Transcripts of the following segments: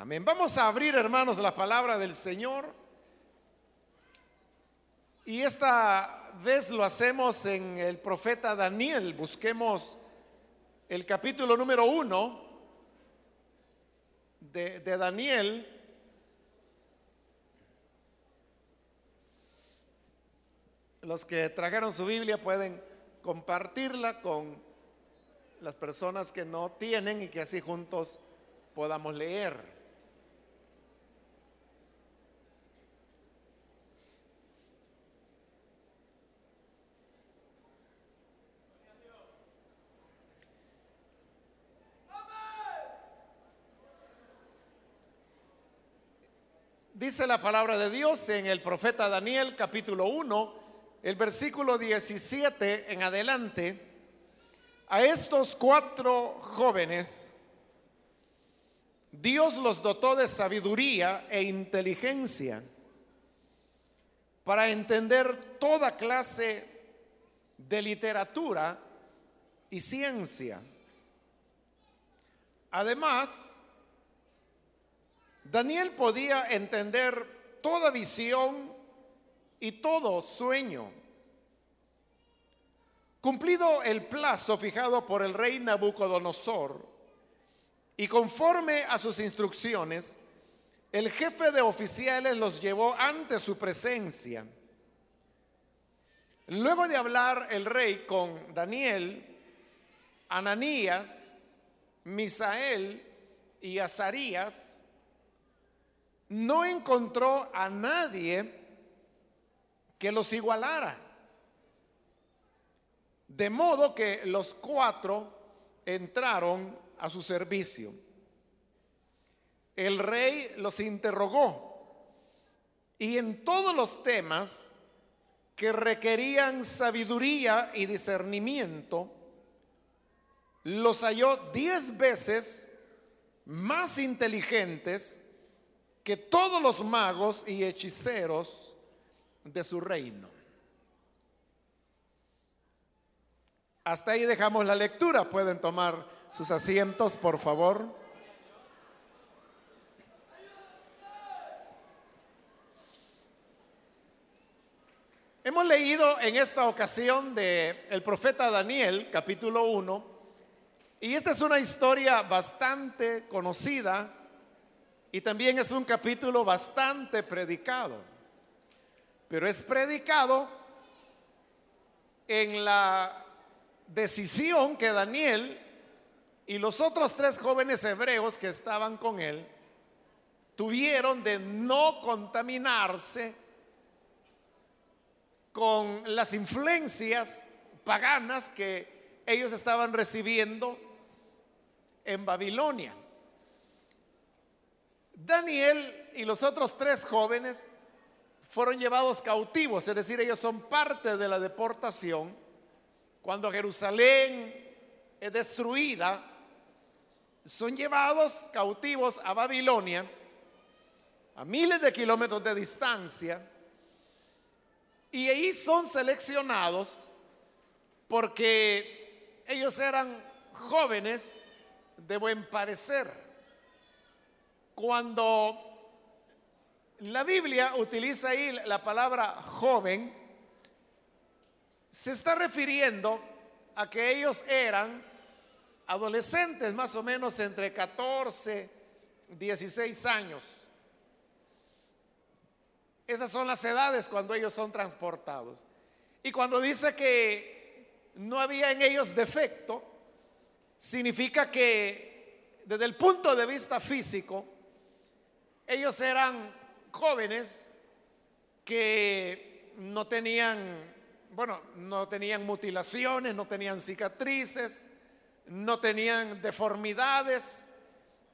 Amén. Vamos a abrir, hermanos, la palabra del Señor. Y esta vez lo hacemos en el profeta Daniel. Busquemos el capítulo número uno de, de Daniel. Los que trajeron su Biblia pueden compartirla con las personas que no tienen y que así juntos podamos leer. Dice la palabra de Dios en el profeta Daniel capítulo 1, el versículo 17 en adelante. A estos cuatro jóvenes, Dios los dotó de sabiduría e inteligencia para entender toda clase de literatura y ciencia. Además, Daniel podía entender toda visión y todo sueño. Cumplido el plazo fijado por el rey Nabucodonosor y conforme a sus instrucciones, el jefe de oficiales los llevó ante su presencia. Luego de hablar el rey con Daniel, Ananías, Misael y Azarías, no encontró a nadie que los igualara. De modo que los cuatro entraron a su servicio. El rey los interrogó y en todos los temas que requerían sabiduría y discernimiento, los halló diez veces más inteligentes que todos los magos y hechiceros de su reino. Hasta ahí dejamos la lectura. Pueden tomar sus asientos, por favor. Hemos leído en esta ocasión de el profeta Daniel, capítulo 1, y esta es una historia bastante conocida y también es un capítulo bastante predicado, pero es predicado en la decisión que Daniel y los otros tres jóvenes hebreos que estaban con él tuvieron de no contaminarse con las influencias paganas que ellos estaban recibiendo en Babilonia. Daniel y los otros tres jóvenes fueron llevados cautivos, es decir, ellos son parte de la deportación. Cuando Jerusalén es destruida, son llevados cautivos a Babilonia, a miles de kilómetros de distancia, y ahí son seleccionados porque ellos eran jóvenes de buen parecer cuando la Biblia utiliza ahí la palabra joven, se está refiriendo a que ellos eran adolescentes más o menos entre 14, 16 años. Esas son las edades cuando ellos son transportados. Y cuando dice que no había en ellos defecto, significa que desde el punto de vista físico, ellos eran jóvenes que no tenían, bueno, no tenían mutilaciones, no tenían cicatrices, no tenían deformidades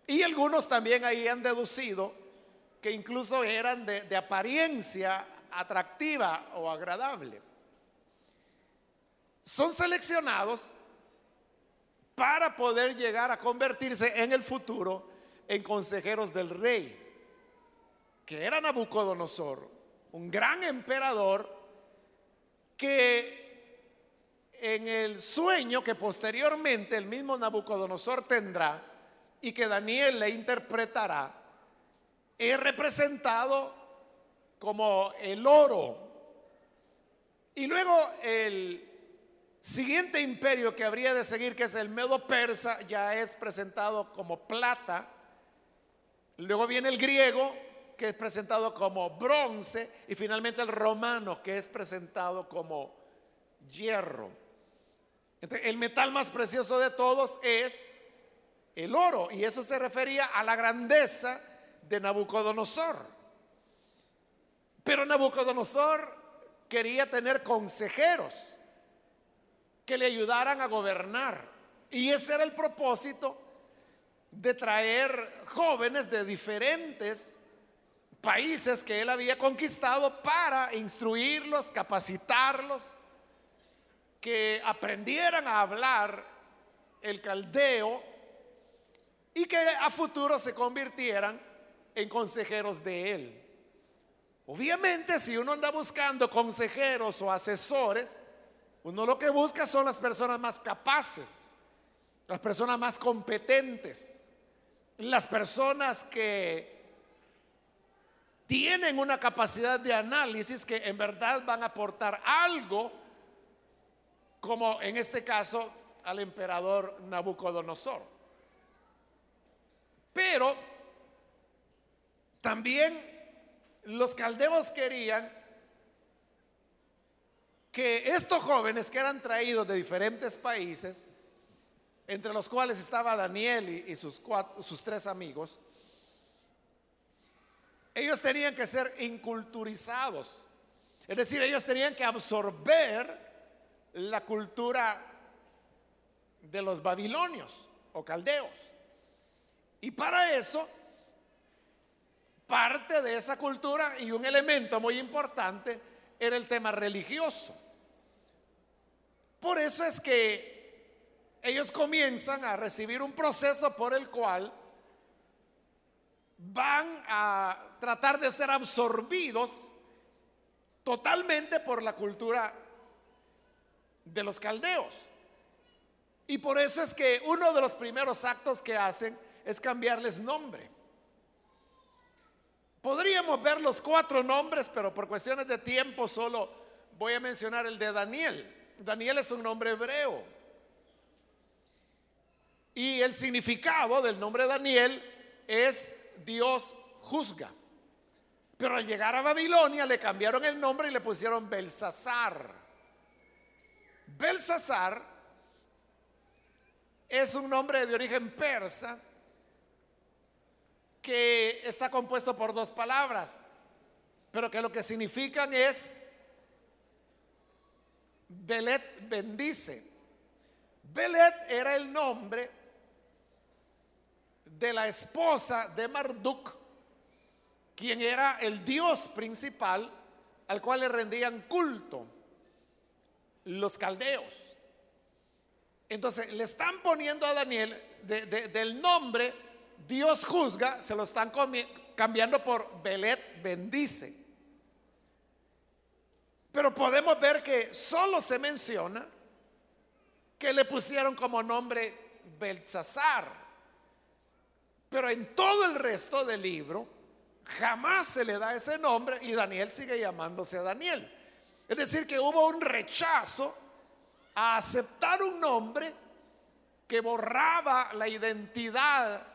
y algunos también ahí han deducido que incluso eran de, de apariencia atractiva o agradable. Son seleccionados para poder llegar a convertirse en el futuro en consejeros del rey que era Nabucodonosor, un gran emperador, que en el sueño que posteriormente el mismo Nabucodonosor tendrá y que Daniel le interpretará, es representado como el oro. Y luego el siguiente imperio que habría de seguir, que es el medo persa, ya es presentado como plata. Luego viene el griego, que es presentado como bronce. Y finalmente el romano, que es presentado como hierro. el metal más precioso de todos es el oro. Y eso se refería a la grandeza de Nabucodonosor. Pero Nabucodonosor quería tener consejeros que le ayudaran a gobernar. Y ese era el propósito de traer jóvenes de diferentes países que él había conquistado para instruirlos, capacitarlos, que aprendieran a hablar el caldeo y que a futuro se convirtieran en consejeros de él. Obviamente, si uno anda buscando consejeros o asesores, uno lo que busca son las personas más capaces, las personas más competentes, las personas que tienen una capacidad de análisis que en verdad van a aportar algo, como en este caso al emperador Nabucodonosor. Pero también los caldeos querían que estos jóvenes que eran traídos de diferentes países, entre los cuales estaba Daniel y, sus, sus tres amigos, ellos tenían que ser inculturizados. Es decir, ellos tenían que absorber la cultura de los babilonios o caldeos. Y para eso parte de esa cultura y un elemento muy importante era el tema religioso. Por eso es que ellos comienzan a recibir un proceso por el cual van a tratar de ser absorbidos totalmente por la cultura de los caldeos. Y por eso es que uno de los primeros actos que hacen es cambiarles nombre. Podríamos ver los cuatro nombres, pero por cuestiones de tiempo solo voy a mencionar el de Daniel. Daniel es un nombre hebreo. Y el significado del nombre Daniel es Dios juzga. Pero al llegar a Babilonia le cambiaron el nombre y le pusieron Belsasar. Belsasar es un nombre de origen persa que está compuesto por dos palabras, pero que lo que significan es Belet bendice. Belet era el nombre de la esposa de Marduk, quien era el dios principal al cual le rendían culto los caldeos. Entonces le están poniendo a Daniel del nombre Dios juzga, se lo están cambiando por Belet bendice. Pero podemos ver que solo se menciona que le pusieron como nombre Belsasar. Pero en todo el resto del libro jamás se le da ese nombre y Daniel sigue llamándose Daniel. Es decir, que hubo un rechazo a aceptar un nombre que borraba la identidad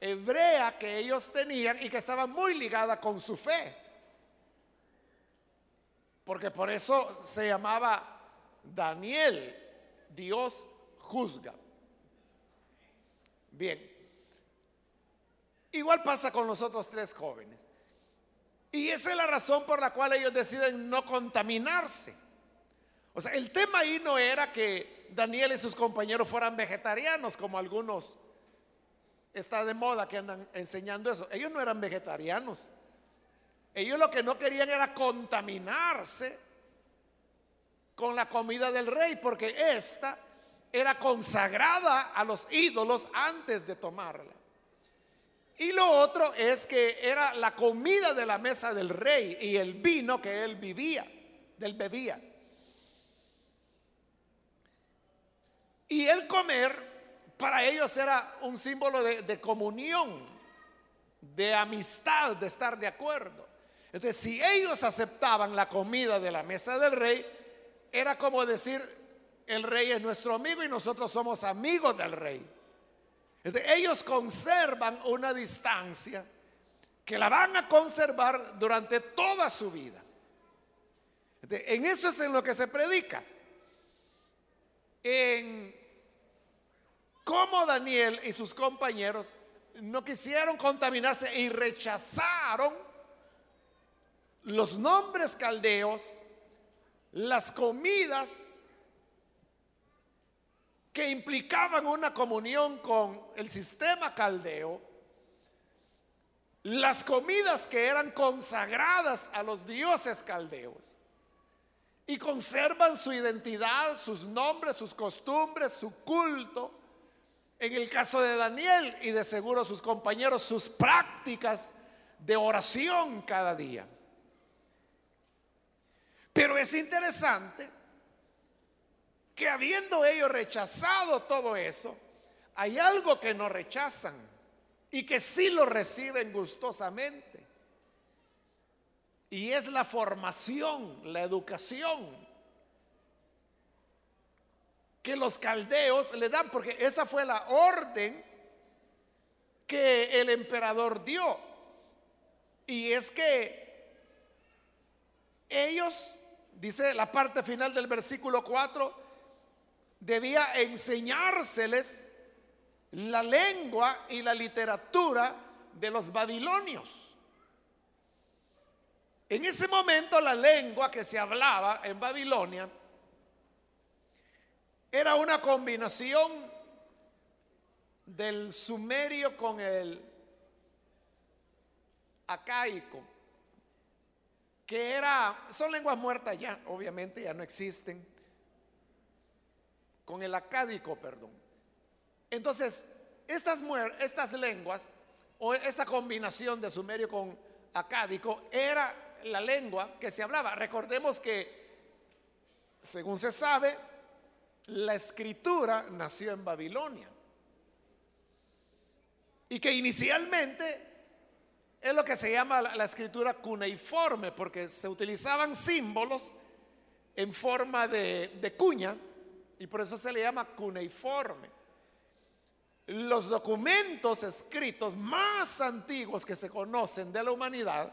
hebrea que ellos tenían y que estaba muy ligada con su fe. Porque por eso se llamaba Daniel, Dios juzga. Bien. Igual pasa con los otros tres jóvenes. Y esa es la razón por la cual ellos deciden no contaminarse. O sea, el tema ahí no era que Daniel y sus compañeros fueran vegetarianos, como algunos está de moda que andan enseñando eso. Ellos no eran vegetarianos. Ellos lo que no querían era contaminarse con la comida del rey, porque esta era consagrada a los ídolos antes de tomarla. Y lo otro es que era la comida de la mesa del rey y el vino que él vivía, del bebía. Y el comer para ellos era un símbolo de, comunión, de amistad, de estar de acuerdo. Entonces, si ellos aceptaban la comida de la mesa del rey, era como decir, el rey es nuestro amigo y nosotros somos amigos del rey. Ellos conservan una distancia que la van a conservar durante toda su vida. en eso es en lo que se predica. En cómo Daniel y sus compañeros no quisieron contaminarse y rechazaron los nombres caldeos, las comidas que implicaban una comunión con el sistema caldeo, las comidas que eran consagradas a los dioses caldeos y conservan su identidad, sus nombres, sus costumbres, su culto. En el caso de Daniel y de seguro sus compañeros, sus prácticas de oración cada día. Pero es interesante que habiendo ellos rechazado todo eso, hay algo que no rechazan y que sí lo reciben gustosamente. Y es la formación, la educación que los caldeos le dan, porque esa fue la orden que el emperador dio. Y es que ellos, dice la parte final del versículo 4, debía enseñárseles la lengua y la literatura de los babilonios. En ese momento la lengua que se hablaba en Babilonia era una combinación del sumerio con el acaico, que era, son lenguas muertas ya, obviamente ya no existen con el acádico, perdón. Entonces, estas, lenguas, o esa combinación de sumerio con acádico, era la lengua que se hablaba. Recordemos que, según se sabe, la escritura nació en Babilonia. Y que inicialmente es lo que se llama la, escritura cuneiforme, porque se utilizaban símbolos en forma de, de cuña y por eso se le llama cuneiforme. Los documentos escritos más antiguos que se conocen de la humanidad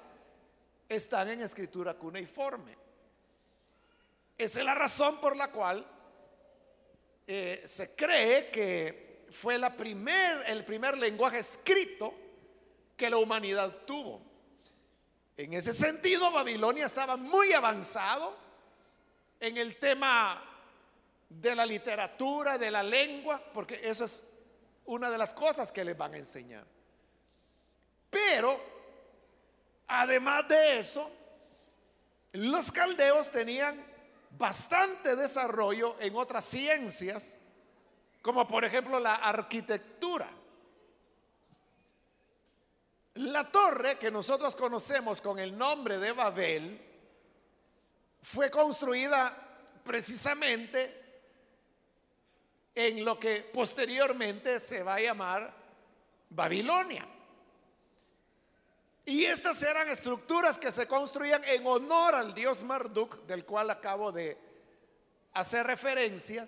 están en escritura cuneiforme. Esa es la razón por la cual eh, se cree que fue la primer, el primer lenguaje escrito que la humanidad tuvo. En ese sentido, Babilonia estaba muy avanzado en el tema de la literatura, de la lengua, porque eso es una de las cosas que les van a enseñar. Pero, además de eso, los caldeos tenían bastante desarrollo en otras ciencias, como por ejemplo la arquitectura. La torre que nosotros conocemos con el nombre de Babel fue construida precisamente en lo que posteriormente se va a llamar Babilonia. Y estas eran estructuras que se construían en honor al dios Marduk, del cual acabo de hacer referencia.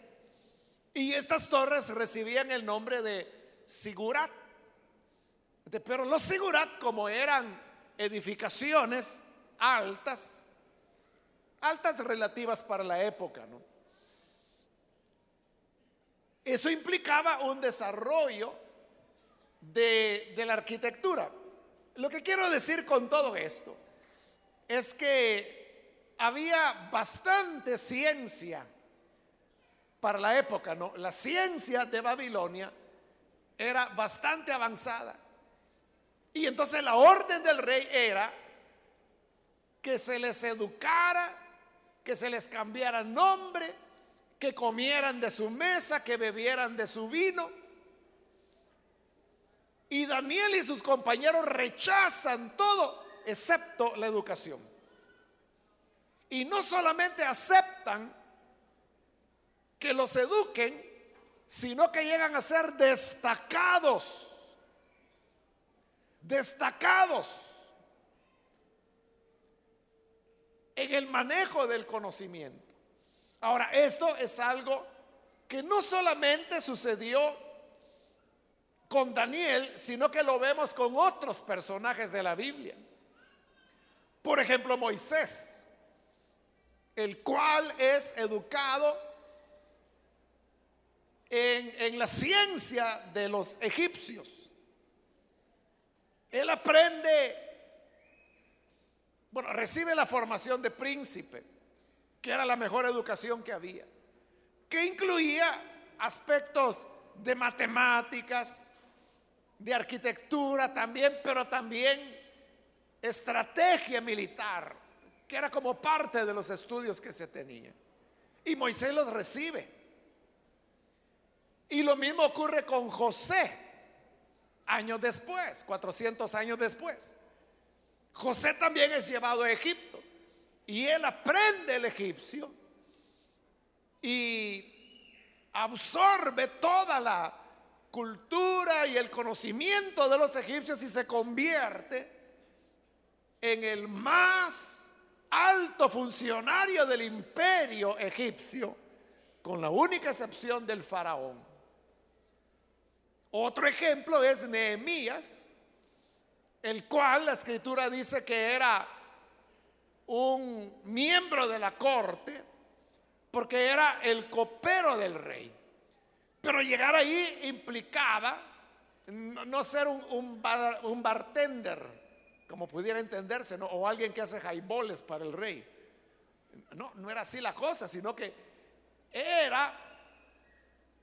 Y estas torres recibían el nombre de Sigurat. Pero los Sigurat, como eran edificaciones altas, altas relativas para la época, ¿no? Eso implicaba un desarrollo de, la arquitectura. Lo que quiero decir con todo esto es que había bastante ciencia para la época, ¿no? La ciencia de Babilonia era bastante avanzada. Y entonces la orden del rey era que se les educara, que se les cambiara nombre, que comieran de su mesa, que bebieran de su vino. Y Daniel y sus compañeros rechazan todo excepto la educación. Y no solamente aceptan que los eduquen, sino que llegan a ser destacados destacados en el manejo del conocimiento. Ahora, esto es algo que no solamente sucedió con Daniel, sino que lo vemos con otros personajes de la Biblia. Por ejemplo, Moisés, el cual es educado en, la ciencia de los egipcios. Él aprende, bueno, recibe la formación de príncipe, que era la mejor educación que había, que incluía aspectos de matemáticas, de arquitectura también, pero también estrategia militar, que era como parte de los estudios que se tenía. Y Moisés los recibe. Y lo mismo ocurre con José, años después, 400 años después. José también es llevado a Egipto y él aprende el egipcio y absorbe toda la cultura y el conocimiento de los egipcios y se convierte en el más alto funcionario del imperio egipcio, con la única excepción del faraón. Otro ejemplo es Nehemías, el cual la escritura dice que era un miembro de la corte, porque era el copero del rey. Pero llegar ahí implicaba no, ser un, bartender, como pudiera entenderse, o alguien que hace jaiboles para el rey. No, no era así la cosa, sino que era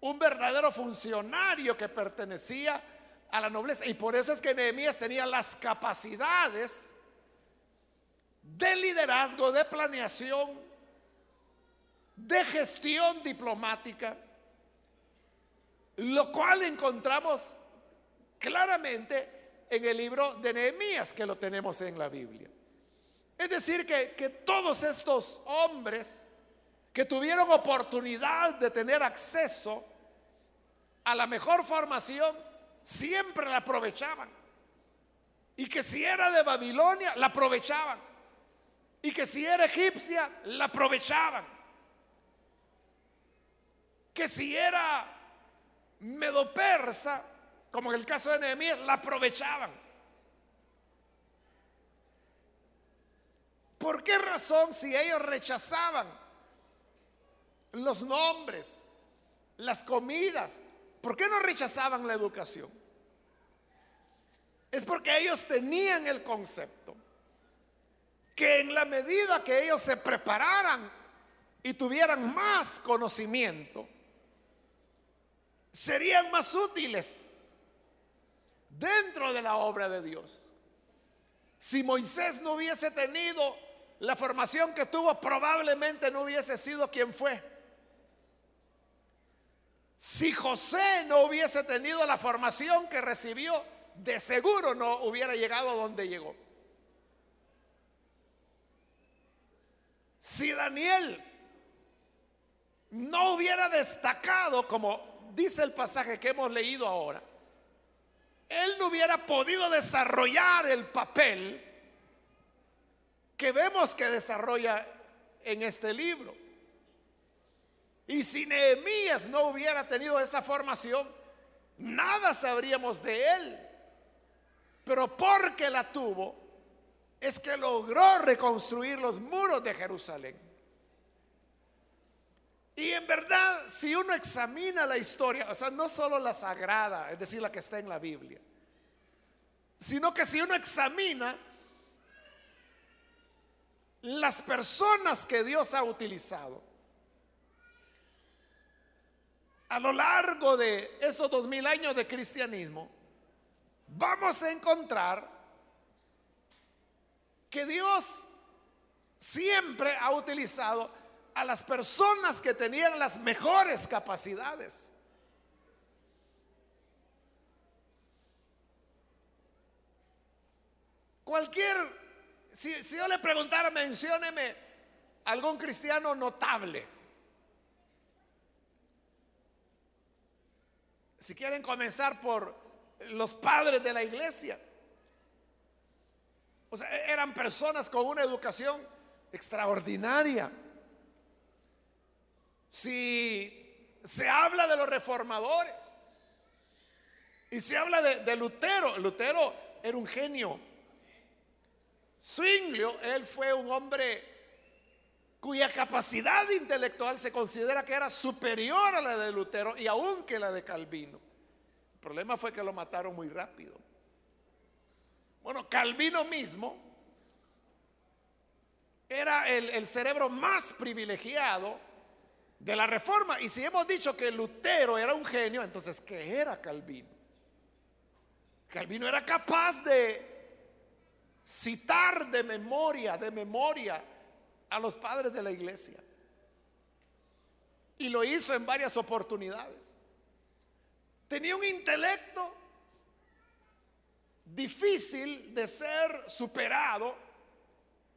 un verdadero funcionario que pertenecía a la nobleza. Y por eso es que Nehemías tenía las capacidades de liderazgo, de planeación, de gestión diplomática lo cual encontramos claramente en el libro de Nehemías, que lo tenemos en la Biblia. Es decir, que, que todos estos hombres que tuvieron oportunidad de tener acceso a la mejor formación, siempre la aprovechaban. Y que si era de Babilonia, la aprovechaban. Y que si era egipcia, la aprovechaban. Que si era medo-persa, como en el caso de Nehemías, la aprovechaban. ¿Por qué razón si ellos rechazaban los nombres, las comidas, por qué no rechazaban la educación? Es porque ellos tenían el concepto que en la medida que ellos se prepararan y tuvieran más conocimiento, serían más útiles dentro de la obra de Dios. Si Moisés no hubiese tenido la formación que tuvo, probablemente no hubiese sido quien fue. Si José no hubiese tenido la formación que recibió, de seguro no hubiera llegado a donde llegó. Si Daniel no hubiera destacado como dice el pasaje que hemos leído ahora, él no hubiera podido desarrollar el papel que vemos que desarrolla en este libro. Y si Nehemías no hubiera tenido esa formación, nada sabríamos de él. Pero porque la tuvo, es que logró reconstruir los muros de Jerusalén. Y en verdad, si uno examina la historia, o sea, no solo la sagrada, es decir, la que está en la Biblia, sino que si uno examina las personas que Dios ha utilizado a lo largo de esos dos mil años de cristianismo, vamos a encontrar que Dios siempre ha utilizado a las personas que tenían las mejores capacidades. Cualquier, si, yo le preguntara, mencióneme algún cristiano notable. Si quieren comenzar por los padres de la iglesia, O sea, eran personas con una educación extraordinaria. Si se habla de los reformadores y se habla de, Lutero, Lutero era un genio. Zwinglio, él fue un hombre cuya capacidad intelectual se considera que era superior a la de Lutero y aún que la de Calvino. El problema fue que lo mataron muy rápido. Bueno, Calvino mismo era el, cerebro más privilegiado de la reforma. Y si hemos dicho que Lutero era un genio, entonces, ¿qué era Calvino? Calvino era capaz de citar de memoria, de memoria a los padres de la iglesia. Y lo hizo en varias oportunidades. Tenía un intelecto difícil de ser superado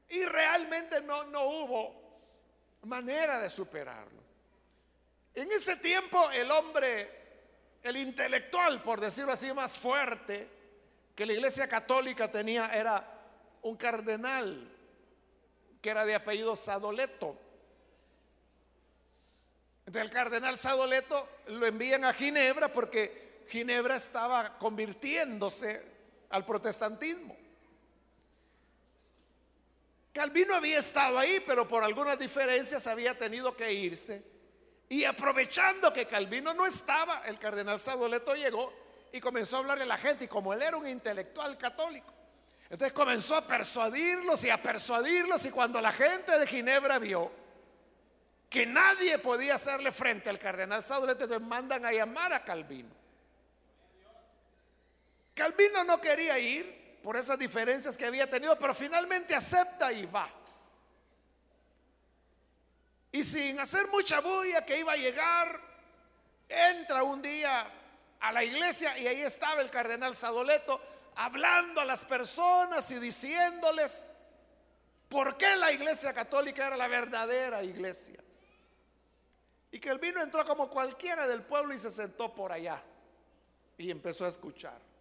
y realmente no, no hubo manera de superarlo. En ese tiempo el hombre, el intelectual, por decirlo así, más fuerte que la iglesia católica tenía era un cardenal que era de apellido Sadoleto. Entonces el cardenal Sadoleto lo envían a Ginebra porque Ginebra estaba convirtiéndose al protestantismo. Calvino había estado ahí, pero por algunas diferencias había tenido que irse. Y aprovechando que Calvino no estaba, el cardenal Sadoleto llegó y comenzó a hablarle a la gente. Y como él era un intelectual católico, entonces comenzó a persuadirlos y a persuadirlos. Y cuando la gente de Ginebra vio que nadie podía hacerle frente al cardenal Sadoleto, entonces mandan a llamar a Calvino. Calvino no quería ir por esas diferencias que había tenido, pero finalmente acepta y va. Y sin hacer mucha bulla que iba a llegar, entra un día a la iglesia y ahí estaba el cardenal Sadoleto hablando a las personas y diciéndoles por qué la iglesia católica era la verdadera iglesia. Y que entró como cualquiera del pueblo y se sentó por allá y empezó a escuchar.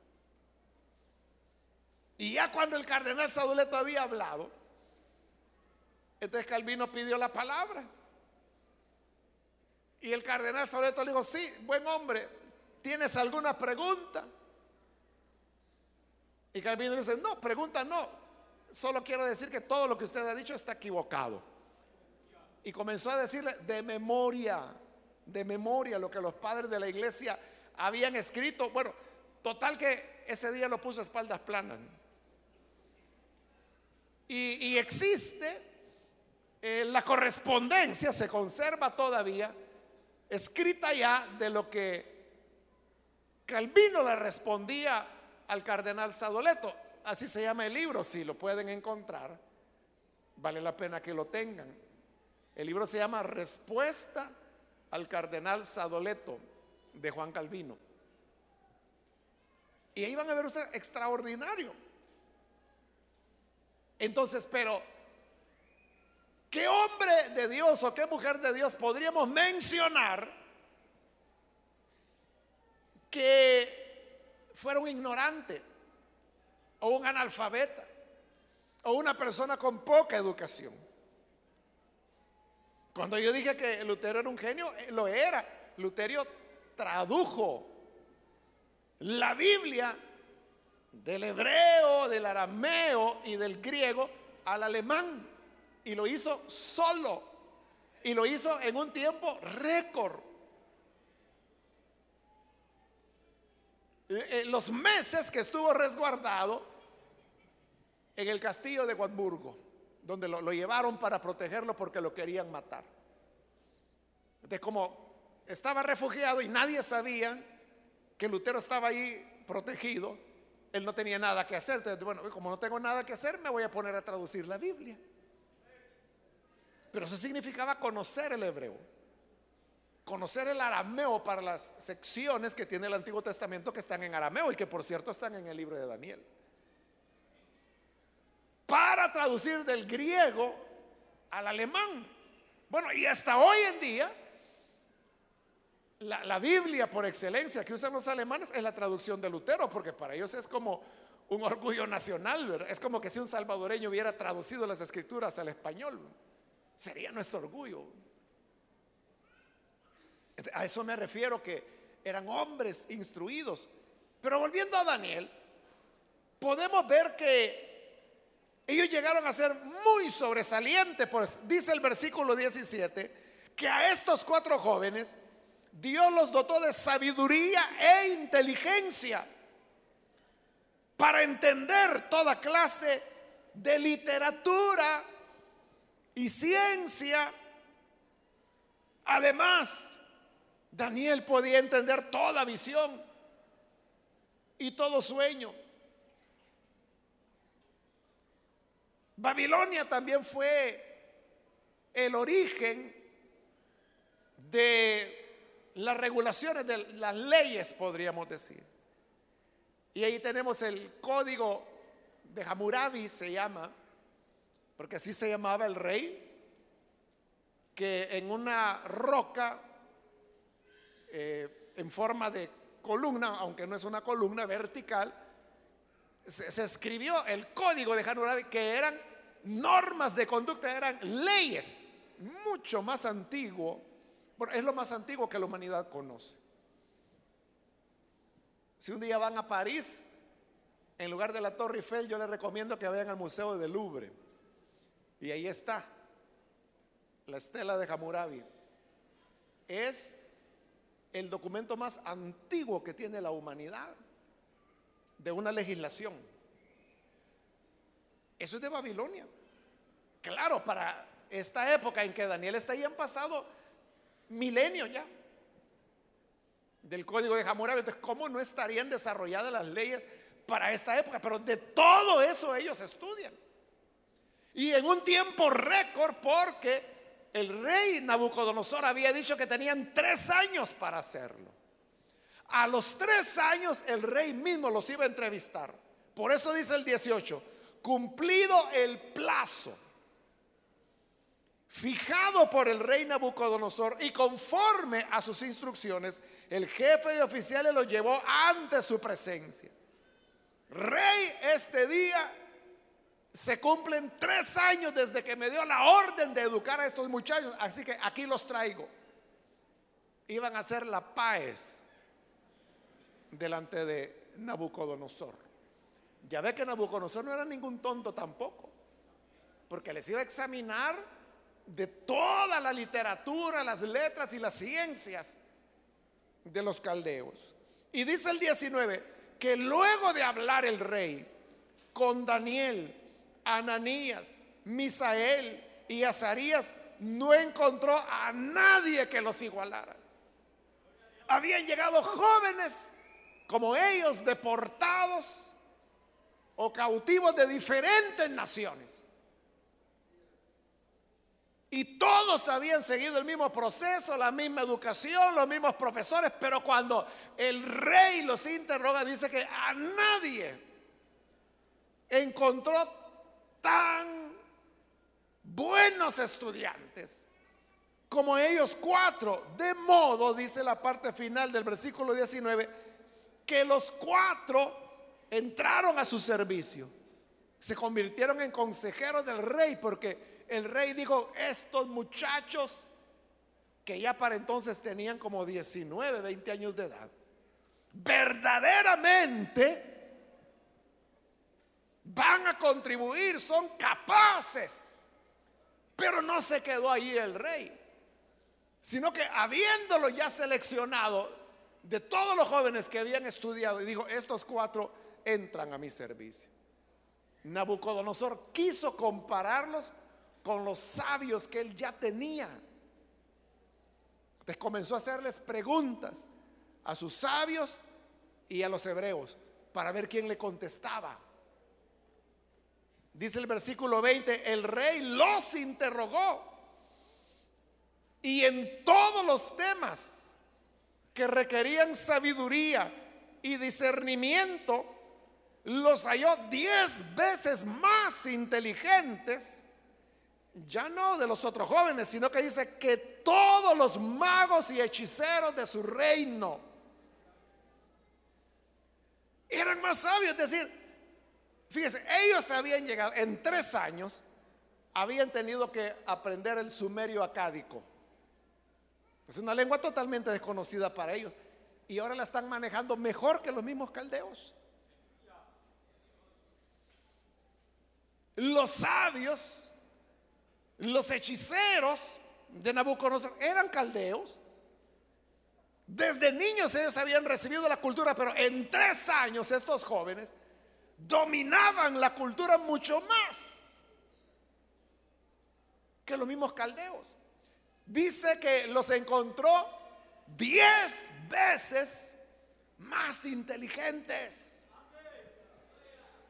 Y ya cuando el cardenal Sauleto había hablado, entonces Calvino pidió la palabra. Y el cardenal Sauleto le dijo, sí, buen hombre, ¿tienes alguna pregunta? Y Calvino dice, no, pregunta no, solo quiero decir que todo lo que usted ha dicho está equivocado. Y comenzó a decirle de memoria, de memoria lo que los padres de la iglesia habían escrito. Bueno, total que ese día lo puso a espaldas planas. Y, existe eh, la correspondencia, se conserva todavía, escrita ya de lo que Calvino le respondía al cardenal Sadoleto. Así se llama el libro, si lo pueden encontrar, vale la pena que lo tengan. El libro se llama Respuesta al cardenal Sadoleto de Juan Calvino. Y ahí van a ver usted extraordinario. Entonces, pero, ¿qué hombre de Dios o qué mujer de Dios podríamos mencionar que fuera un ignorante o un analfabeta o una persona con poca educación? Cuando yo dije que Lutero era un genio, eh, lo era. Lutero tradujo la Biblia del hebreo, del arameo y del griego al alemán. Y lo hizo solo. Y lo hizo en un tiempo récord. Eh, eh, los meses que estuvo resguardado en el castillo de Guadburgo, donde lo, lo llevaron para protegerlo porque lo querían matar. Entonces, como estaba refugiado y nadie sabía que Lutero estaba ahí protegido, él no tenía nada que hacer. Entonces, bueno, como no tengo nada que hacer, me voy a poner a traducir la Biblia. Pero eso significaba conocer el hebreo, conocer el arameo para las secciones que tiene el Antiguo Testamento que están en arameo y que por cierto están en el libro de Daniel. Para traducir del griego al alemán. Bueno, y hasta hoy en día la, Biblia por excelencia que usan los alemanes es la traducción de Lutero, porque para ellos es como un orgullo nacional, Es como que si un salvadoreño hubiera traducido las escrituras al español, sería nuestro orgullo. A eso me refiero que eran hombres instruidos. Pero volviendo a Daniel, podemos ver que ellos llegaron a ser muy sobresalientes, pues dice el versículo 17, que a estos cuatro jóvenes Dios los dotó de sabiduría e inteligencia para entender toda clase de literatura y ciencia. Además, Daniel podía entender toda visión y todo sueño. Babilonia también fue el origen de las regulaciones, de las leyes, podríamos decir. Y ahí tenemos el código de Hammurabi, se llama, porque así se llamaba el rey, que en una roca eh, en forma de columna, aunque no es una columna vertical, se, escribió el código de Hammurabi, que eran normas de conducta, eran leyes, mucho más antiguo, es lo más antiguo que la humanidad conoce. Si un día van a París, en lugar de la Torre Eiffel, yo les recomiendo que vayan al Museo de Louvre. Y ahí está la estela de Hammurabi. Es el documento más antiguo que tiene la humanidad de una legislación. Eso es de Babilonia. Claro, para esta época en que Daniel está ahí han pasado milenios ya del código de Hammurabi. Entonces, ¿cómo no estarían desarrolladas las leyes para esta época? Pero de todo eso ellos estudian. Y en un tiempo récord porque el rey Nabucodonosor había dicho que tenían tres años para hacerlo. A los tres años el rey mismo los iba a entrevistar. Por eso dice el 18, cumplido el plazo fijado por el rey Nabucodonosor y conforme a sus instrucciones, el jefe de oficiales lo llevó ante su presencia. Rey, este día se cumplen tres años desde que me dio la orden de educar a estos muchachos, así que aquí los traigo. Iban a ser la paz delante de Nabucodonosor. Ya ve que Nabucodonosor no era ningún tonto tampoco, porque les iba a examinar de toda la literatura, las letras y las ciencias de los caldeos. Y dice el 19 que luego de hablar el rey con Daniel, Ananías, Misael y Azarías, no encontró a nadie que los igualara. Habían llegado jóvenes como ellos, deportados o cautivos de diferentes naciones. Y todos habían seguido el mismo proceso, la misma educación, los mismos profesores, pero cuando el rey los interroga, dice que a nadie encontró tan buenos estudiantes como ellos cuatro. De modo, dice la parte final del versículo 19, que los cuatro entraron a su servicio. Se convirtieron en consejeros del rey porque el rey dijo, estos muchachos que ya para entonces tenían como 19, 20 años de edad, verdaderamente van a contribuir, son capaces. Pero no se quedó ahí el rey, sino que habiéndolo ya seleccionado de todos los jóvenes que habían estudiado, y dijo, estos cuatro entran a mi servicio. Nabucodonosor quiso compararlos con los sabios que él ya tenía. Entonces comenzó a hacerles preguntas a sus sabios y a los hebreos para ver quién le contestaba. Dice el versículo 20, el rey los interrogó y en todos los temas que requerían sabiduría y discernimiento, los halló diez veces más inteligentes ya no de los otros jóvenes, sino que dice que todos los magos y hechiceros de su reino eran más sabios, es decir, Fíjese, ellos habían llegado, en tres años, habían tenido que aprender el sumerio acádico. Es una lengua totalmente desconocida para ellos. Y ahora la están manejando mejor que los mismos caldeos. Los sabios, los hechiceros de Nabucodonosor eran caldeos. Desde niños ellos habían recibido la cultura, pero en tres años estos jóvenes dominaban la cultura mucho más que los mismos caldeos. Dice que los encontró diez veces más inteligentes.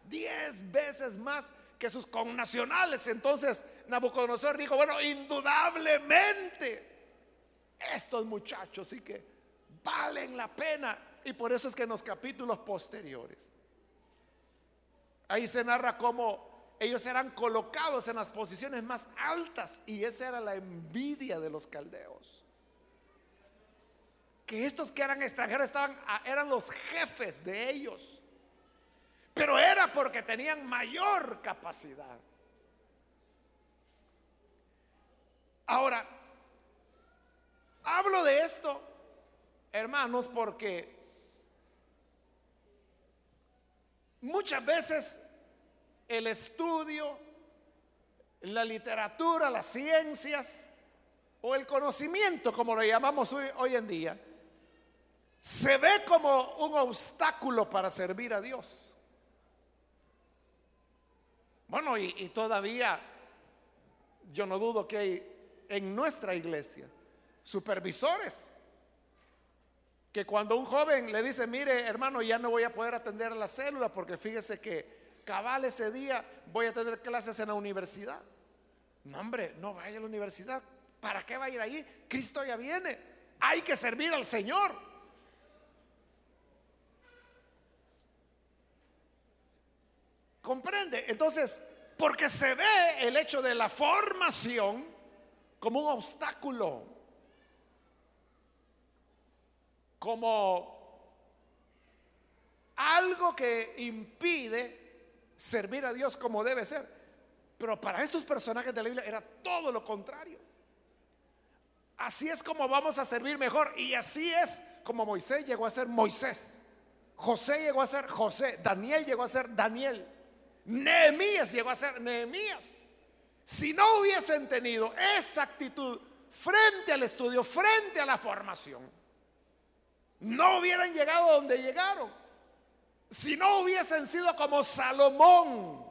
Diez veces más que sus connacionales. Entonces Nabucodonosor dijo, bueno, indudablemente estos muchachos sí que valen la pena. Y por eso es que en los capítulos posteriores, ahí se narra cómo ellos eran colocados en las posiciones más altas y esa era la envidia de los caldeos. Que estos que eran extranjeros estaban, eran los jefes de ellos. Pero era porque tenían mayor capacidad. Ahora, hablo de esto, hermanos, porque muchas veces el estudio, la literatura, las ciencias o el conocimiento, como lo llamamos hoy, en día, se ve como un obstáculo para servir a Dios. Bueno, y, todavía yo no dudo que hay en nuestra iglesia supervisores que cuando un joven le dice, mire hermano, ya no voy a poder atender a la célula porque fíjese que cabal ese día voy a tener clases en la universidad. No, hombre, no vaya a la universidad. ¿Para qué va a ir allí? Cristo ya viene. Hay que servir al Señor. ¿Comprende? Entonces, porque se ve el hecho de la formación como un obstáculo, como algo que impide servir a Dios como debe ser. Pero para estos personajes de la Biblia era todo lo contrario. Así es como vamos a servir mejor. Y así es como Moisés llegó a ser Moisés. José llegó a ser José. Daniel llegó a ser Daniel. Nehemías llegó a ser Nehemías. Si no hubiesen tenido esa actitud frente al estudio, frente a la formación, no hubieran llegado a donde llegaron. Si no hubiesen sido como Salomón.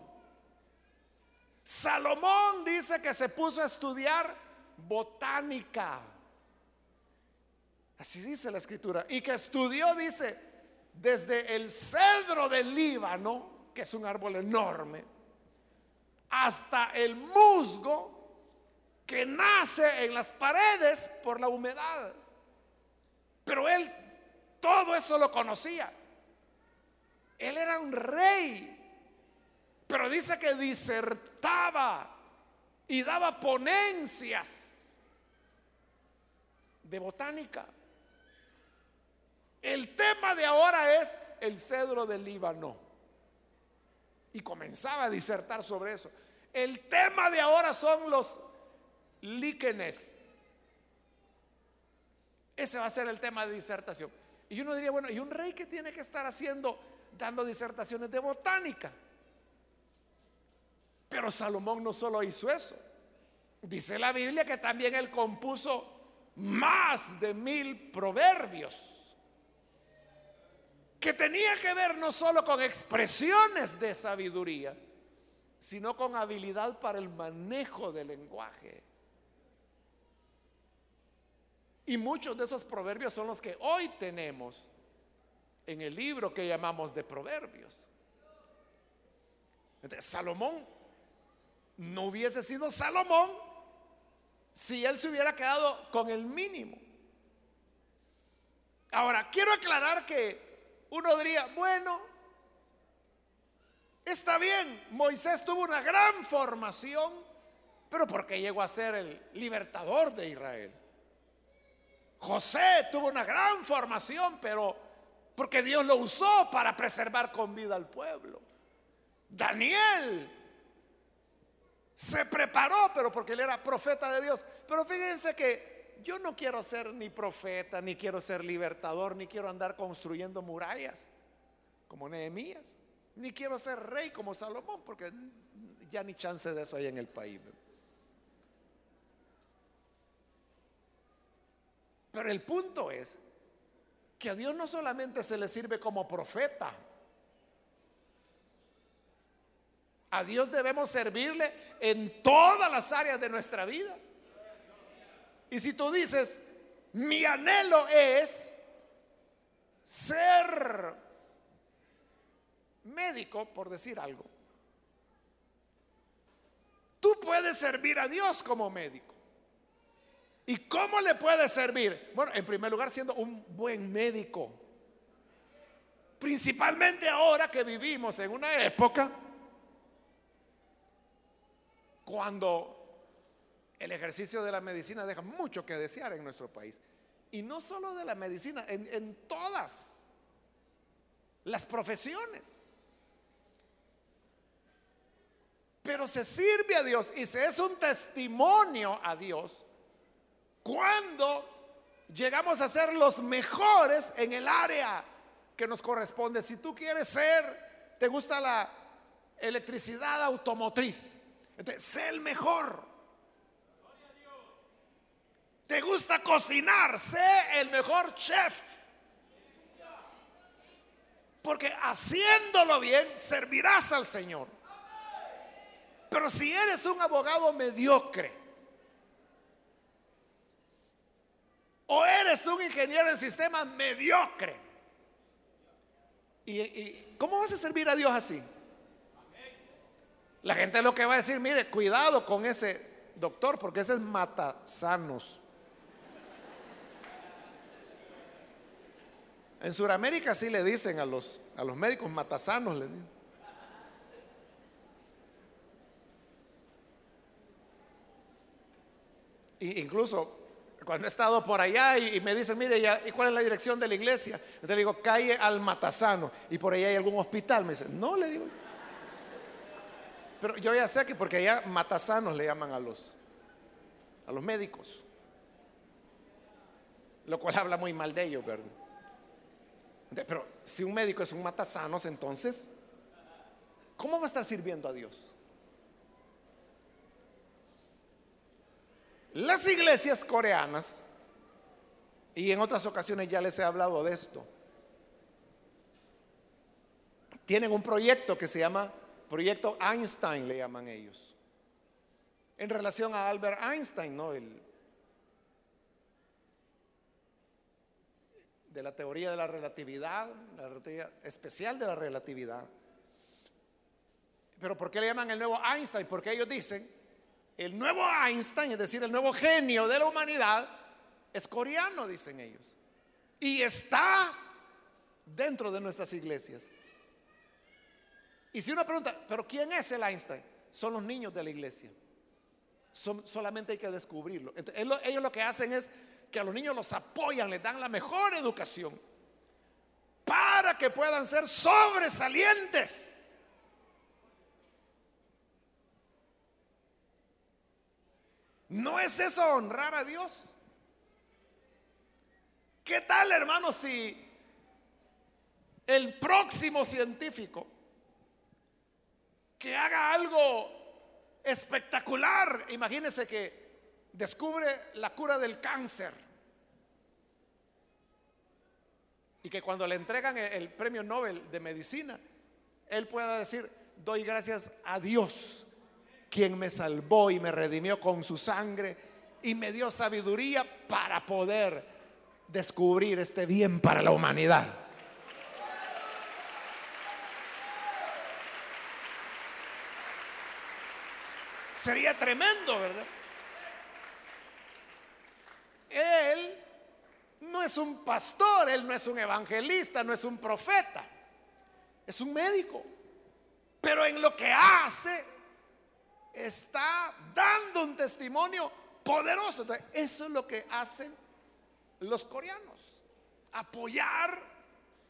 Salomón dice que se puso a estudiar botánica. Así dice la escritura. Y que estudió, dice, desde el cedro del Líbano que es un árbol enorme, hasta el musgo que nace en las paredes por la humedad. Pero él todo eso lo conocía. Él era un rey, pero dice que disertaba y daba ponencias de botánica. El tema de ahora es el cedro del Líbano. Y comenzaba a disertar sobre eso. El tema de ahora son los líquenes. Ese va a ser el tema de disertación. Y uno diría, bueno, ¿y un rey que tiene que estar haciendo, dando disertaciones de botánica? Pero Salomón no solo hizo eso. Dice la Biblia que también él compuso más de mil proverbios que tenía que ver no solo con expresiones de sabiduría, sino con habilidad para el manejo del lenguaje. Y muchos de esos proverbios son los que hoy tenemos en el libro que llamamos de proverbios. Salomón no hubiese sido Salomón si él se hubiera quedado con el mínimo. Ahora, quiero aclarar que uno diría, bueno, está bien, Moisés tuvo una gran formación, pero porque llegó a ser el libertador de Israel. José tuvo una gran formación, pero porque Dios lo usó para preservar con vida al pueblo. Daniel se preparó, pero porque él era profeta de Dios. Pero fíjense que yo no quiero ser ni profeta, ni quiero ser libertador, ni quiero andar construyendo murallas como Nehemías, ni quiero ser rey como Salomón, porque ya ni chance de eso hay en el país. Pero el punto es que a Dios no solamente se le sirve como profeta, a Dios debemos servirle en todas las áreas de nuestra vida. Y si tú dices, mi anhelo es ser médico, por decir algo, tú puedes servir a Dios como médico. ¿Y cómo le puedes servir? Bueno, en primer lugar, siendo un buen médico. Principalmente ahora que vivimos en una época cuando el ejercicio de la medicina deja mucho que desear en nuestro país. Y no solo de la medicina, en, todas las profesiones. Pero se sirve a Dios y se es un testimonio a Dios cuando llegamos a ser los mejores en el área que nos corresponde. Si tú quieres ser, te gusta la electricidad automotriz, entonces, sé el mejor. ¿Te gusta cocinar? Sé el mejor chef. Porque haciéndolo bien, servirás al Señor. Pero si eres un abogado mediocre, o eres un ingeniero en sistemas mediocre, ¿y, cómo vas a servir a Dios así? La gente lo que va a decir, mire, cuidado con ese doctor, porque ese es matasanos. En Sudamérica sí le dicen a los, a los médicos matasanos, le incluso cuando he estado por allá y, me dicen, mire, ya, ¿y cuál es la dirección de la iglesia? Entonces le digo, calle al Matasano. Y por allá hay algún hospital. Me dicen, no, le digo. Pero yo ya sé que porque allá matasanos le llaman a los, a los médicos. Lo cual habla muy mal de ellos, ¿verdad? Pero si un médico es un matasanos, entonces, ¿cómo va a estar sirviendo a Dios? Las iglesias coreanas, y en otras ocasiones ya les he hablado de esto, tienen un proyecto que se llama Proyecto Einstein le llaman ellos. En relación a Albert Einstein, ¿no? El, de la teoría de la relatividad, la teoría especial de la relatividad. Pero ¿por qué le llaman el nuevo Einstein? Porque ellos dicen, el nuevo Einstein, es decir, el nuevo genio de la humanidad, es coreano, dicen ellos. Y está dentro de nuestras iglesias. Y si uno pregunta, ¿pero quién es el Einstein? Son los niños de la iglesia. solamente hay que descubrirlo. ellos lo que hacen es que a los niños los apoyan, les dan la mejor educación para que puedan ser sobresalientes. ¿No es eso honrar a Dios? ¿Qué tal, hermano, si el próximo científico que haga algo espectacular. Imagínense que descubre la cura del cáncer. Y que cuando le entregan el premio Nobel de medicina, él pueda decir, doy gracias a Dios, quien me salvó y me redimió con su sangre y me dio sabiduría para poder descubrir este bien para la humanidad. Sería tremendo, ¿verdad? Él no es un pastor, él no es un evangelista, no es un profeta, es un médico. Pero en lo que hace está dando un testimonio poderoso. eso es lo que hacen los coreanos. Apoyar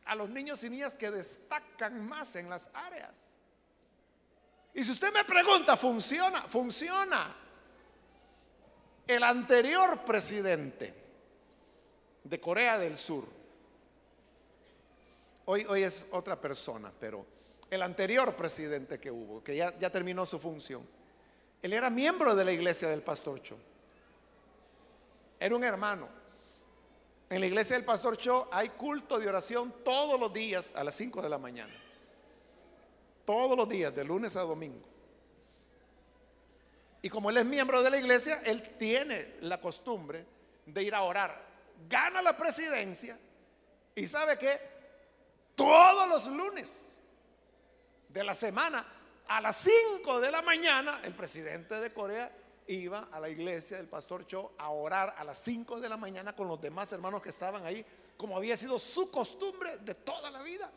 a los niños y niñas que destacan más en las áreas. Y si usted me pregunta, ¿funciona? Funciona. El anterior presidente de Corea del Sur, hoy, hoy es otra persona, pero el anterior presidente que hubo, que ya, ya terminó su función, él era miembro de la iglesia del pastor Cho. Era un hermano. En la iglesia del pastor Cho hay culto de oración todos los días a las 5 de la mañana. Todos los días, de lunes a domingo. Y como él es miembro de la iglesia, él tiene la costumbre de ir a orar. Gana la presidencia y sabe que todos los lunes de la semana a las 5 de la mañana el presidente de Corea iba a la iglesia del pastor Cho a orar a las 5 de la mañana con los demás hermanos que estaban ahí, como había sido su costumbre de toda la vida.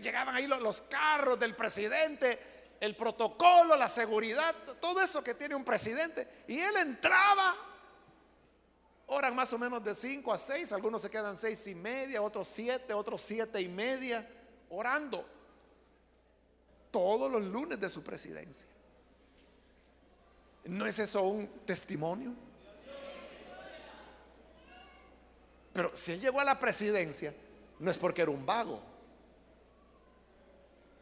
Llegaban ahí los carros del presidente, el protocolo, la seguridad, todo eso que tiene un presidente. Y él entraba, oran más o menos de 5 a 6, algunos se quedan seis y media, otros 7, otros siete y media, orando todos los lunes de su presidencia. ¿No es eso un testimonio? Pero si él llegó a la presidencia, no es porque era un vago.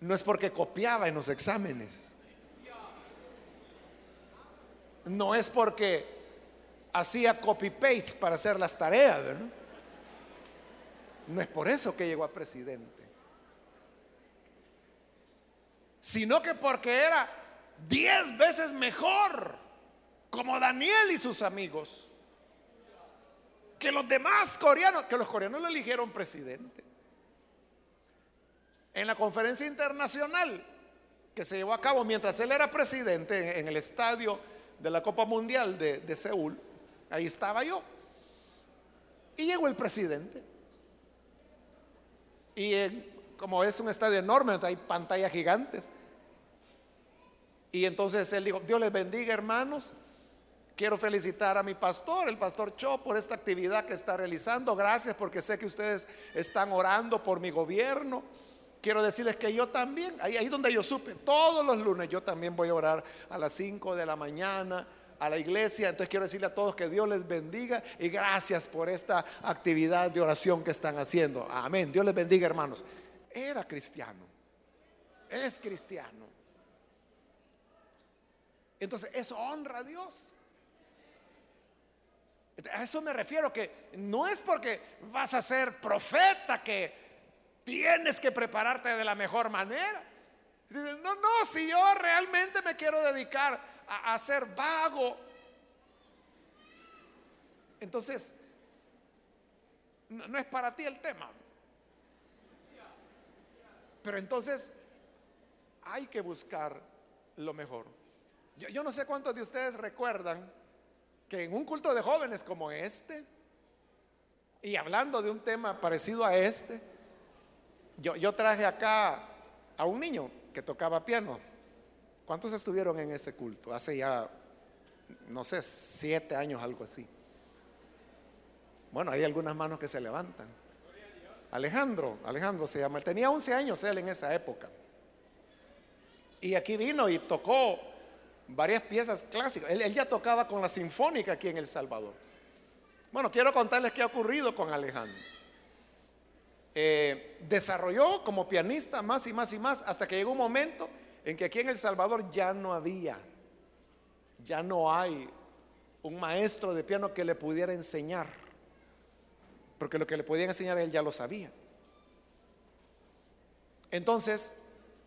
No es porque copiaba en los exámenes. No es porque hacía copy-paste para hacer las tareas. No es por eso que llegó a presidente. Sino que porque era diez veces mejor, como Daniel y sus amigos, que los demás coreanos, que los coreanos lo eligieron presidente. En la conferencia internacional que se llevó a cabo mientras él era presidente en el estadio de la Copa Mundial de, Seúl, ahí estaba yo. Y llegó el presidente. Y como es un estadio enorme, hay pantallas gigantes. Y entonces él dijo, Dios les bendiga hermanos. Quiero felicitar a mi pastor, el pastor Cho, por esta actividad que está realizando. Gracias porque sé que ustedes están orando por mi gobierno quiero decirles que yo también, ahí, ahí donde yo supe, todos los lunes yo también voy a orar a las 5 de la mañana a la iglesia. Entonces quiero decirle a todos que Dios les bendiga y gracias por esta actividad de oración que están haciendo. Amén. Dios les bendiga, hermanos. Era cristiano. Es cristiano. Entonces eso honra a Dios. A eso me refiero que no es porque vas a ser profeta que tienes que prepararte de la mejor manera. no, no, si yo realmente me quiero dedicar a, ser vago, entonces no, es para ti el tema. Pero entonces hay que buscar lo mejor. Yo, yo, no sé cuántos de ustedes recuerdan que en un culto de jóvenes como este, y hablando de un tema parecido a este, yo, traje acá a un niño que tocaba piano. ¿Cuántos estuvieron en ese culto? Hace ya, no sé, siete años, algo así. Bueno, hay algunas manos que se levantan. Alejandro, Alejandro se llama. Tenía 11 años él en esa época. Y aquí vino y tocó varias piezas clásicas. Él, él, ya tocaba con la sinfónica aquí en El Salvador. Bueno, quiero contarles qué ha ocurrido con Alejandro. Eh, desarrolló como pianista más y más y más hasta que llegó un momento en que aquí en El Salvador ya no había, ya no hay un maestro de piano que le pudiera enseñar, porque lo que le podían enseñar él ya lo sabía. Entonces,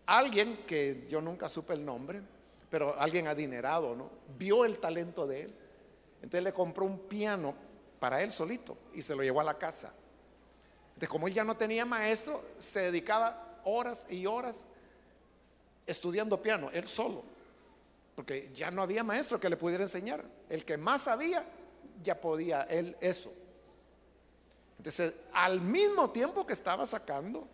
alguien que yo nunca supe el nombre, pero alguien adinerado, ¿no? Vio el talento de él. Entonces le compró un piano para él solito y se lo llevó a la casa. De como él ya no tenía maestro, se dedicaba horas y horas estudiando piano, él solo, porque ya no había maestro que le pudiera enseñar. El que más sabía, ya podía él eso. Entonces, al mismo tiempo que estaba sacando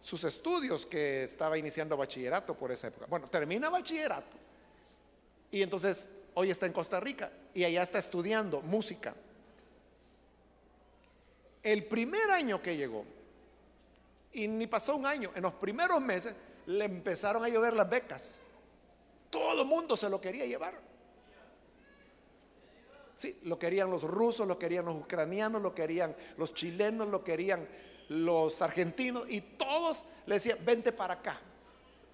sus estudios, que estaba iniciando bachillerato por esa época. Bueno, termina bachillerato y entonces hoy está en Costa Rica y allá está estudiando música. El primer año que llegó, y ni pasó un año, en los primeros meses le empezaron a llover las becas. Todo el mundo se lo quería llevar. Sí, lo querían los rusos, lo querían los ucranianos, lo querían los chilenos, lo querían los argentinos y todos le decían, vente para acá.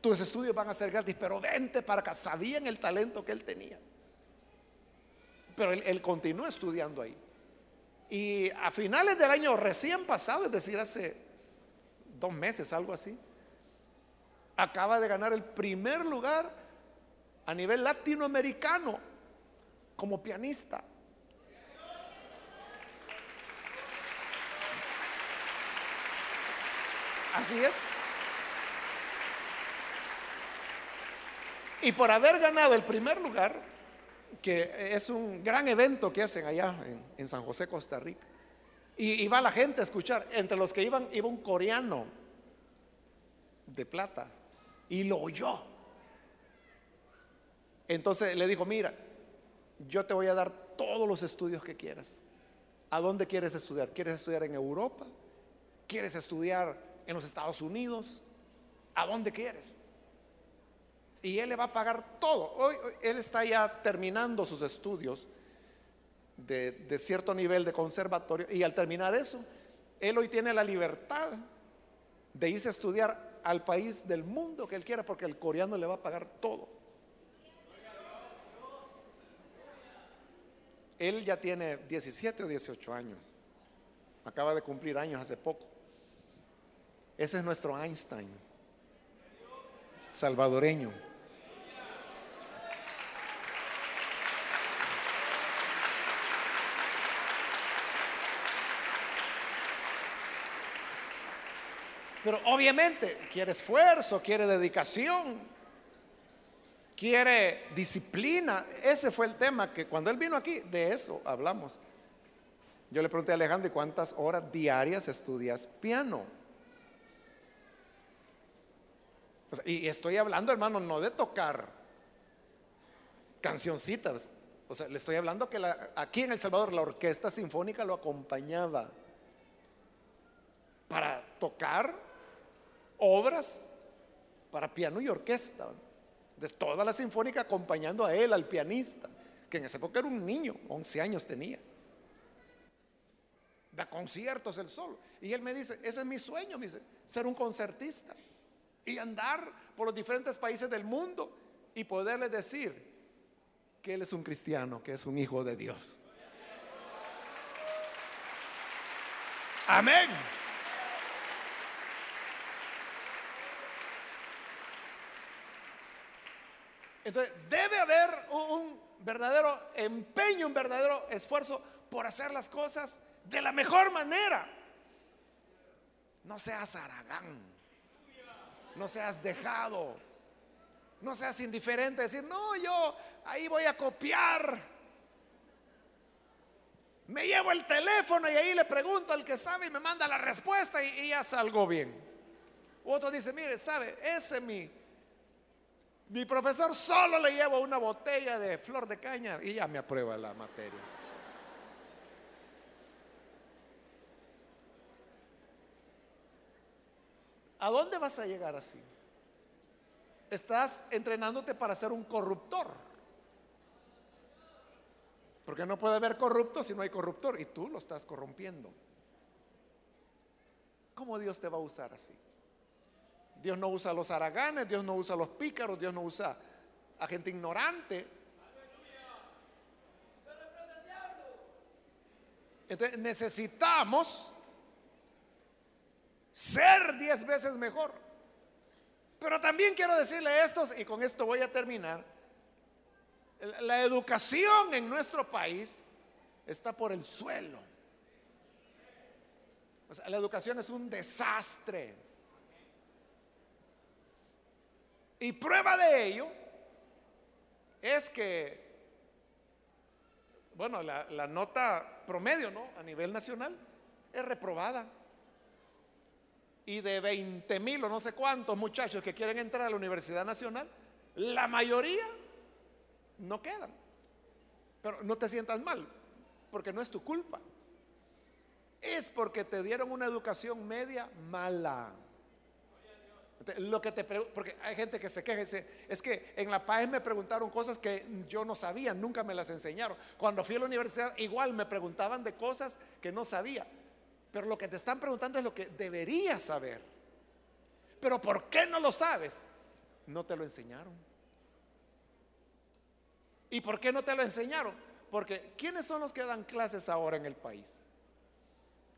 Tus estudios van a ser gratis, pero vente para acá. Sabían el talento que él tenía. Pero él, él continuó estudiando ahí. Y a finales del año recién pasado, es decir, hace dos meses, algo así, acaba de ganar el primer lugar a nivel latinoamericano como pianista. Así es. Y por haber ganado el primer lugar, que es un gran evento que hacen allá en, San José, Costa Rica, y, y, va la gente a escuchar, entre los que iban iba un coreano de plata, y lo oyó. Entonces le dijo, mira, yo te voy a dar todos los estudios que quieras. ¿A dónde quieres estudiar? ¿Quieres estudiar en Europa? ¿Quieres estudiar en los Estados Unidos, ¿a dónde quieres? Y él le va a pagar todo. Hoy, él está ya terminando sus estudios de, cierto nivel de conservatorio y al terminar eso, él hoy tiene la libertad de irse a estudiar al país del mundo que él quiera porque el coreano le va a pagar todo. Él ya tiene 17 o 18 años. Acaba de cumplir años hace poco. Ese es nuestro Einstein, salvadoreño. Pero obviamente quiere esfuerzo, quiere dedicación, quiere disciplina. Ese fue el tema que cuando él vino aquí, de eso hablamos. Yo le pregunté a Alejandro, ¿y cuántas horas diarias estudias piano? y estoy hablando, hermano, no de tocar cancioncitas. O sea, le estoy hablando que aquí en El Salvador la orquesta sinfónica lo acompañaba para tocar obras para piano y orquesta. De toda la sinfónica acompañando a él, al pianista, que en esa época era un niño, 11 años tenía. Da conciertos el solo. Y él me dice, ese es mi sueño, me dice, ser un concertista y andar por los diferentes países del mundo y poderle decir que Él es un cristiano, que es un hijo de Dios. Amén. Entonces, debe haber un verdadero empeño, un verdadero esfuerzo por hacer las cosas de la mejor manera. No seas aragán no seas dejado, no seas indiferente, decir, no, yo ahí voy a copiar. Me llevo el teléfono y ahí le pregunto al que sabe y me manda la respuesta y, ya salgo bien. Otro dice, mire, sabe, ese mi, mi profesor solo le llevo una botella de flor de caña y ya me aprueba la materia. ¿A dónde vas a llegar así? Estás entrenándote para ser un corruptor. Porque no puede haber corrupto si no hay corruptor y tú lo estás corrompiendo. ¿Cómo Dios te va a usar así? Dios no usa a los haraganes, Dios no usa los pícaros, Dios no usa a gente ignorante. Entonces necesitamos ser diez veces mejor. Pero también quiero decirle esto, y con esto voy a terminar, la educación en nuestro país está por el suelo. la educación es un desastre. Y prueba de ello es que, bueno, la, nota promedio, ¿no? A nivel nacional es reprobada y de 20 mil o no sé cuántos muchachos que quieren entrar a la Universidad Nacional, la mayoría no quedan. Pero no te sientas mal, porque no es tu culpa. Es porque te dieron una educación media mala. Lo que te porque hay gente que se queja, es que en la PAES me preguntaron cosas que yo no sabía, nunca me las enseñaron. Cuando fui a la universidad igual me preguntaban de cosas que no sabía. Pero lo que te están preguntando es lo que deberías saber. Pero ¿por qué no lo sabes? No te lo enseñaron. ¿Y por qué no te lo enseñaron? Porque ¿quiénes son los que dan clases ahora en el país?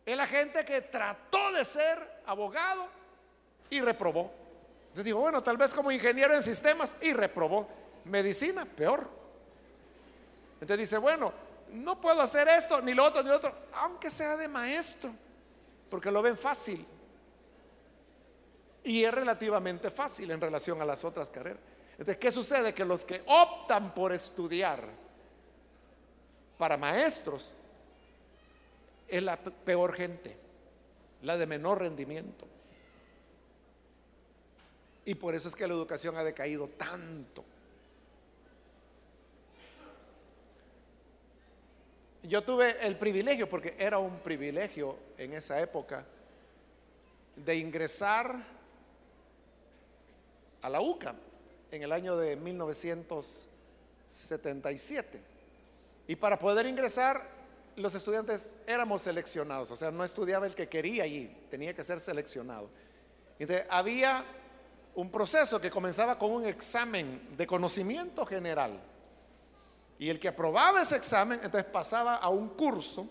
Es la gente que trató de ser abogado y reprobó. Entonces digo, bueno, tal vez como ingeniero en sistemas y reprobó. Medicina, peor. Entonces dice, bueno, no puedo hacer esto, ni lo otro, ni lo otro, aunque sea de maestro, porque lo ven fácil. Y es relativamente fácil en relación a las otras carreras. Entonces, ¿qué sucede? Que los que optan por estudiar para maestros es la peor gente, la de menor rendimiento. Y por eso es que la educación ha decaído tanto. Yo tuve el privilegio, porque era un privilegio en esa época, de ingresar a la UCA en el año de 1977. Y para poder ingresar, los estudiantes éramos seleccionados, o sea, no estudiaba el que quería allí, tenía que ser seleccionado. Entonces, había un proceso que comenzaba con un examen de conocimiento general. Y el que aprobaba ese examen, entonces pasaba a un curso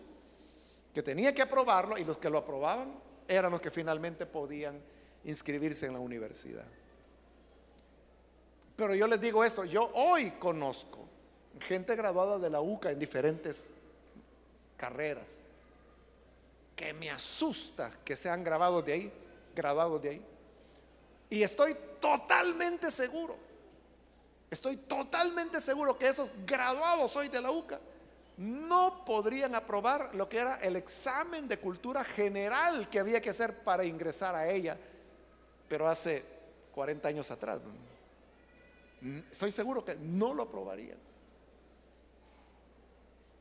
que tenía que aprobarlo y los que lo aprobaban eran los que finalmente podían inscribirse en la universidad. Pero yo les digo esto, yo hoy conozco gente graduada de la UCA en diferentes carreras que me asusta que sean grabados de ahí, graduados de ahí. Y estoy totalmente seguro, estoy totalmente seguro que esos graduados hoy de la UCA no podrían aprobar lo que era el examen de cultura general que había que hacer para ingresar a ella, pero hace 40 años atrás. Estoy seguro que no lo aprobarían.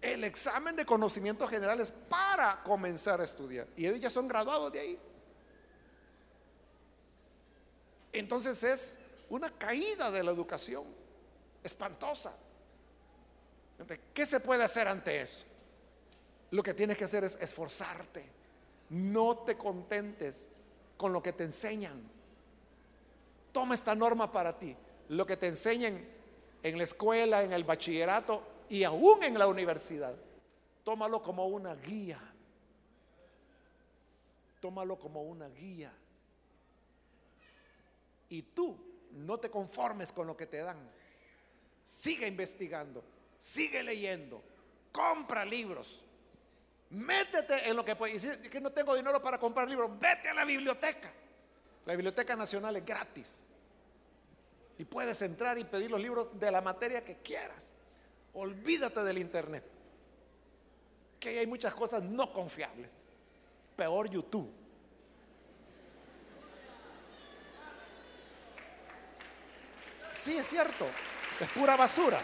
El examen de conocimientos generales para comenzar a estudiar. Y ellos ya son graduados de ahí. Entonces es una caída de la educación espantosa. ¿Qué se puede hacer ante eso? Lo que tienes que hacer es esforzarte. No te contentes con lo que te enseñan. Toma esta norma para ti. Lo que te enseñen en la escuela, en el bachillerato y aún en la universidad. Tómalo como una guía. Tómalo como una guía. Y tú no te conformes con lo que te dan. Sigue investigando, sigue leyendo, compra libros. Métete en lo que puedes. Y que no tengo dinero para comprar libros, vete a la biblioteca. La Biblioteca Nacional es gratis. Y puedes entrar y pedir los libros de la materia que quieras. Olvídate del Internet. Que hay muchas cosas no confiables. Peor YouTube. Sí, es cierto. Es pura basura.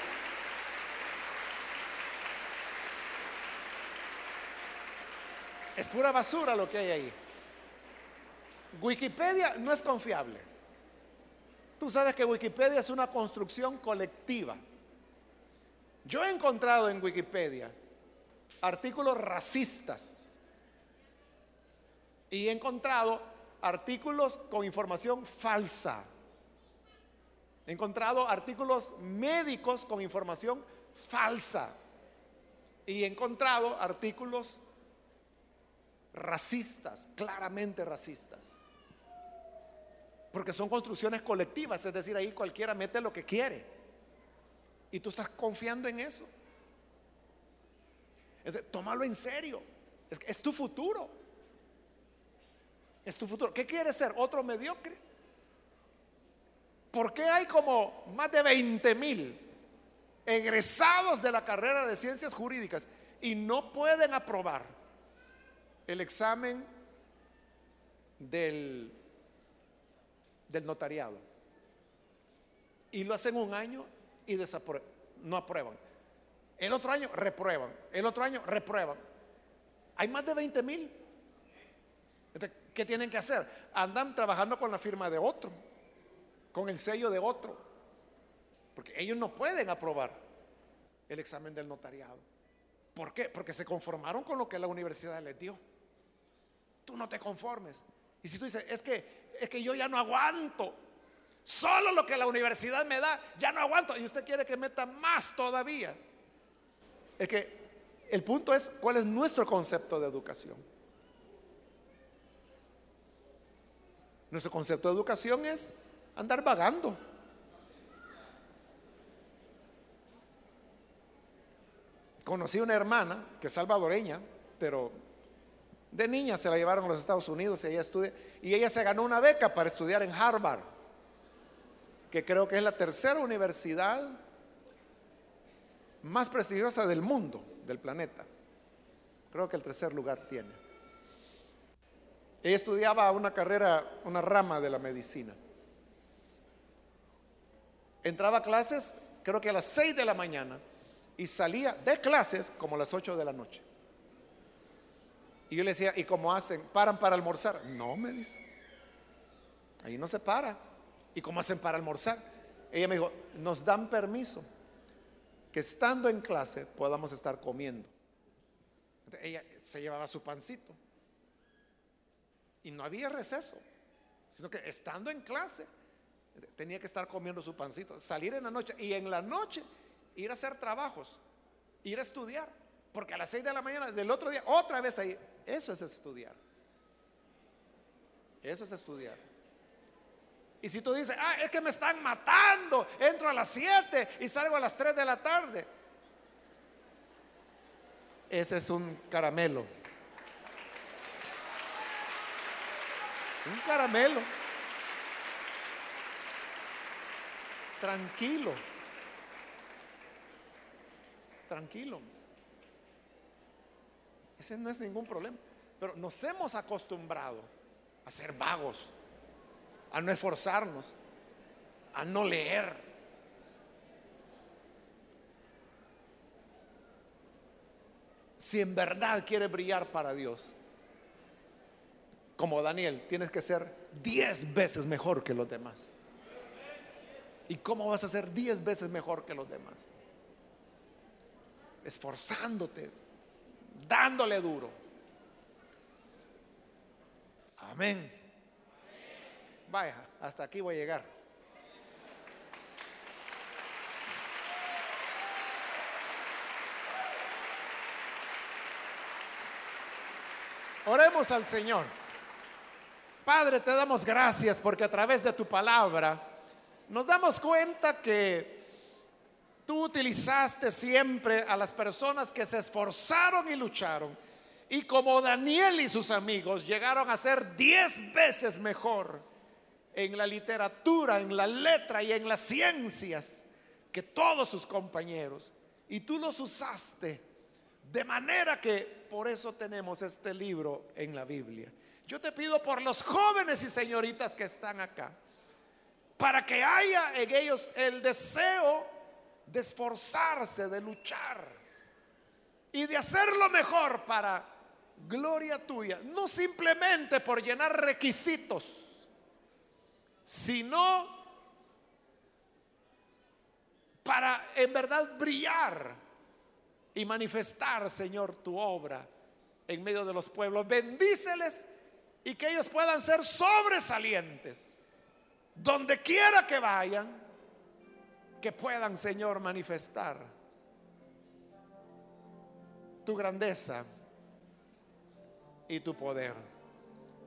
Es pura basura lo que hay ahí. Wikipedia no es confiable. Tú sabes que Wikipedia es una construcción colectiva. Yo he encontrado en Wikipedia artículos racistas y he encontrado artículos con información falsa. He encontrado artículos médicos con información falsa. Y he encontrado artículos racistas, claramente racistas. Porque son construcciones colectivas, es decir, ahí cualquiera mete lo que quiere. Y tú estás confiando en eso. tómalo en serio. Es, es tu futuro. Es tu futuro. ¿Qué quieres ser? ¿Otro mediocre? ¿Por qué hay como más de 20 mil egresados de la carrera de ciencias jurídicas y no pueden aprobar el examen del, notariado? Y lo hacen un año y no aprueban. El otro año reprueban. El otro año reprueban. Hay más de 20 mil. ¿qué tienen que hacer? Andan trabajando con la firma de otro, con el sello de otro, porque ellos no pueden aprobar el examen del notariado. ¿Por qué? Porque se conformaron con lo que la universidad les dio. Tú no te conformes. Y si tú dices, es que, es que yo ya no aguanto, solo lo que la universidad me da, ya no aguanto, y usted quiere que meta más todavía. Es que el punto es cuál es nuestro concepto de educación. Nuestro concepto de educación es andar vagando. Conocí una hermana que es salvadoreña, pero de niña se la llevaron a los Estados Unidos y ella estudia y ella se ganó una beca para estudiar en Harvard, que creo que es la tercera universidad más prestigiosa del mundo, del planeta. Creo que el tercer lugar tiene. Ella estudiaba una carrera, una rama de la medicina. Entraba a clases, creo que a las 6 de la mañana, y salía de clases como a las 8 de la noche. Y yo le decía, ¿y cómo hacen? ¿Paran para almorzar? No, me dice. Ahí no se para. ¿Y cómo hacen para almorzar? Ella me dijo, nos dan permiso que estando en clase podamos estar comiendo. ella se llevaba su pancito. Y no había receso, sino que estando en clase tenía que estar comiendo su pancito, salir en la noche y en la noche ir a hacer trabajos, ir a estudiar, porque a las 6 de la mañana del otro día otra vez ahí, eso es estudiar. Eso es estudiar. Y si tú dices, ah, es que me están matando, entro a las 7 y salgo a las 3 de la tarde. Ese es un caramelo. Un caramelo. Tranquilo. Tranquilo. Ese no es ningún problema. Pero nos hemos acostumbrado a ser vagos a no esforzarnos, a no leer. Si en verdad quieres brillar para Dios, como Daniel, tienes que ser diez veces mejor que los demás. ¿Y cómo vas a ser diez veces mejor que los demás? Esforzándote, dándole duro. Amén. Vaya, hasta aquí voy a llegar. Oremos al Señor. Padre, te damos gracias porque a través de tu palabra nos damos cuenta que tú utilizaste siempre a las personas que se esforzaron y lucharon. Y como Daniel y sus amigos llegaron a ser diez veces mejor en la literatura, en la letra y en las ciencias que todos sus compañeros. Y tú los usaste de manera que por eso tenemos este libro en la Biblia. Yo te pido por los jóvenes y señoritas que están acá, para que haya en ellos el deseo de esforzarse, de luchar y de hacerlo mejor para gloria tuya, no simplemente por llenar requisitos sino para en verdad brillar y manifestar, Señor, tu obra en medio de los pueblos. Bendíceles y que ellos puedan ser sobresalientes. Donde quiera que vayan, que puedan, Señor, manifestar tu grandeza y tu poder.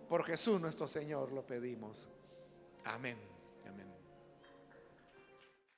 Por Jesús nuestro Señor lo pedimos. Amén.